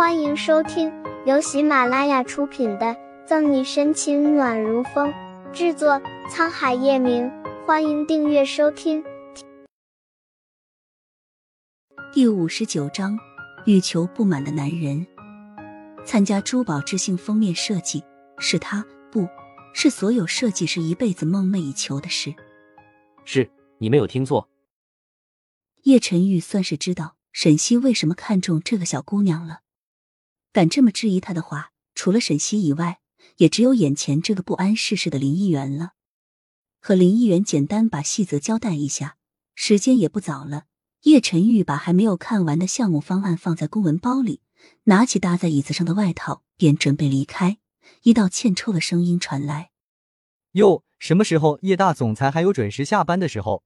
欢迎收听由喜马拉雅出品的《赠你深情暖如风》，制作沧海夜明。欢迎订阅收听。第五十九章：欲求不满的男人。参加珠宝之星封面设计，是他，不是所有设计师一辈子梦寐以求的事。是你没有听错。叶晨玉算是知道沈西为什么看中这个小姑娘了。敢这么质疑他的话，除了沈西以外，也只有眼前这个不谙世事的林议员了。和林议员简单把细则交代一下，时间也不早了。叶晨玉把还没有看完的项目方案放在公文包里，拿起搭在椅子上的外套，便准备离开。一道欠抽的声音传来：“哟，什么时候叶大总裁还有准时下班的时候？”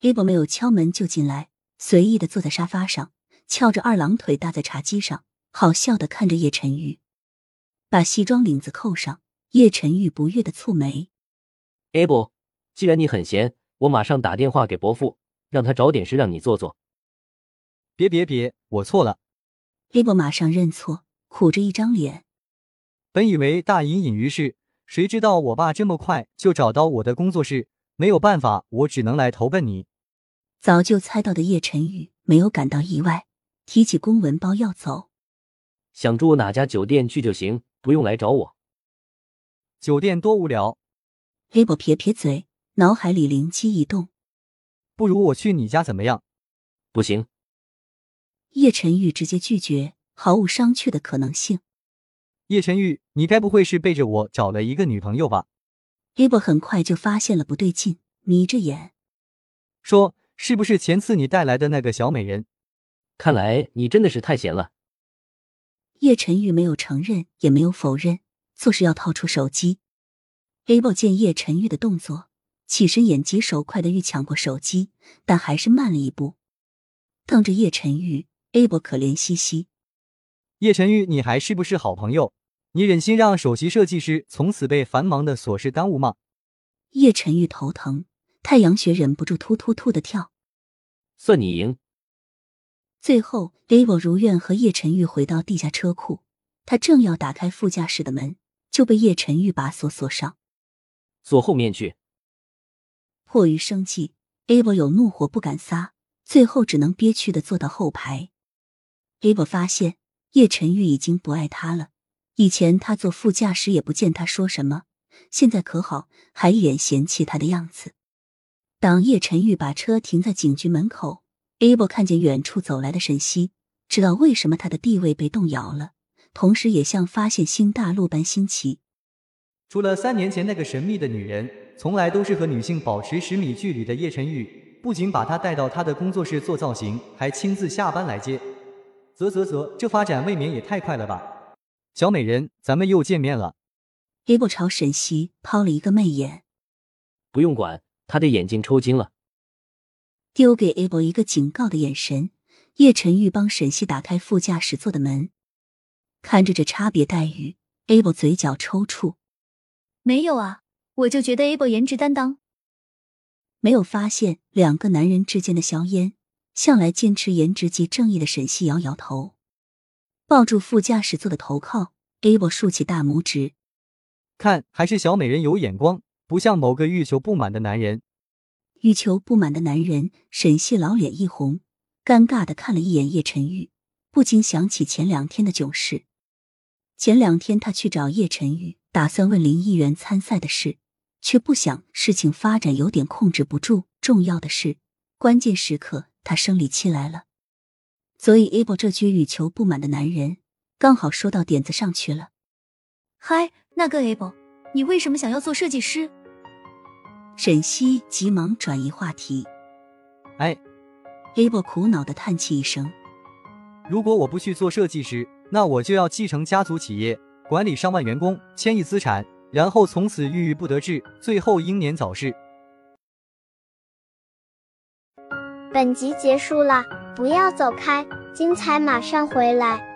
a b 没有敲门就进来，随意的坐在沙发上，翘着二郎腿搭在茶几上。好笑的看着叶晨玉，把西装领子扣上。叶晨玉不悦的蹙眉：“Abel，既然你很闲，我马上打电话给伯父，让他找点事让你做做。”别别别，我错了。Abel 马上认错，苦着一张脸。本以为大隐隐于市，谁知道我爸这么快就找到我的工作室，没有办法，我只能来投奔你。早就猜到的叶晨玉没有感到意外，提起公文包要走。想住哪家酒店去就行，不用来找我。酒店多无聊。黑伯撇撇嘴，脑海里灵机一动，不如我去你家怎么样？不行。叶晨玉直接拒绝，毫无商榷的可能性。叶晨玉，你该不会是背着我找了一个女朋友吧？黑伯很快就发现了不对劲，眯着眼说：“是不是前次你带来的那个小美人？”看来你真的是太闲了。叶晨玉没有承认，也没有否认，做事要掏出手机。Able 见叶晨玉的动作，起身眼疾手快的欲抢过手机，但还是慢了一步，瞪着叶晨玉。Able 可怜兮兮：“叶晨玉，你还是不是好朋友？你忍心让首席设计师从此被繁忙的琐事耽误吗？”叶晨玉头疼，太阳穴忍不住突突突的跳。算你赢。最后，Able 如愿和叶晨玉回到地下车库。他正要打开副驾驶的门，就被叶晨玉把锁锁上。锁后面去。迫于生计，Able 有怒火不敢撒，最后只能憋屈的坐到后排。Able 发现叶晨玉已经不爱他了。以前他坐副驾驶也不见他说什么，现在可好，还一脸嫌弃他的样子。当叶晨玉把车停在警局门口。Able 看见远处走来的沈西，知道为什么他的地位被动摇了，同时也像发现新大陆般新奇。除了三年前那个神秘的女人，从来都是和女性保持十米距离的叶晨玉，不仅把她带到他的工作室做造型，还亲自下班来接。啧啧啧，这发展未免也太快了吧！小美人，咱们又见面了。Able 朝沈西抛了一个媚眼，不用管，他的眼睛抽筋了。丢给 Able 一个警告的眼神，叶晨玉帮沈西打开副驾驶座的门，看着这差别待遇，Able 嘴角抽搐。没有啊，我就觉得 Able 颜值担当。没有发现两个男人之间的硝烟，向来坚持颜值即正义的沈西摇摇头，抱住副驾驶座的头靠，Able 竖起大拇指，看还是小美人有眼光，不像某个欲求不满的男人。欲求不满的男人，沈西老脸一红，尴尬的看了一眼叶晨玉，不禁想起前两天的囧事。前两天他去找叶晨玉，打算问林议员参赛的事，却不想事情发展有点控制不住。重要的是，关键时刻他生理期来了，所以 Able 这句欲求不满的男人，刚好说到点子上去了。嗨，那个 Able，你为什么想要做设计师？沈西急忙转移话题。哎，Able 苦恼的叹气一声：“如果我不去做设计师，那我就要继承家族企业，管理上万员工，千亿资产，然后从此郁郁不得志，最后英年早逝。”本集结束了，不要走开，精彩马上回来。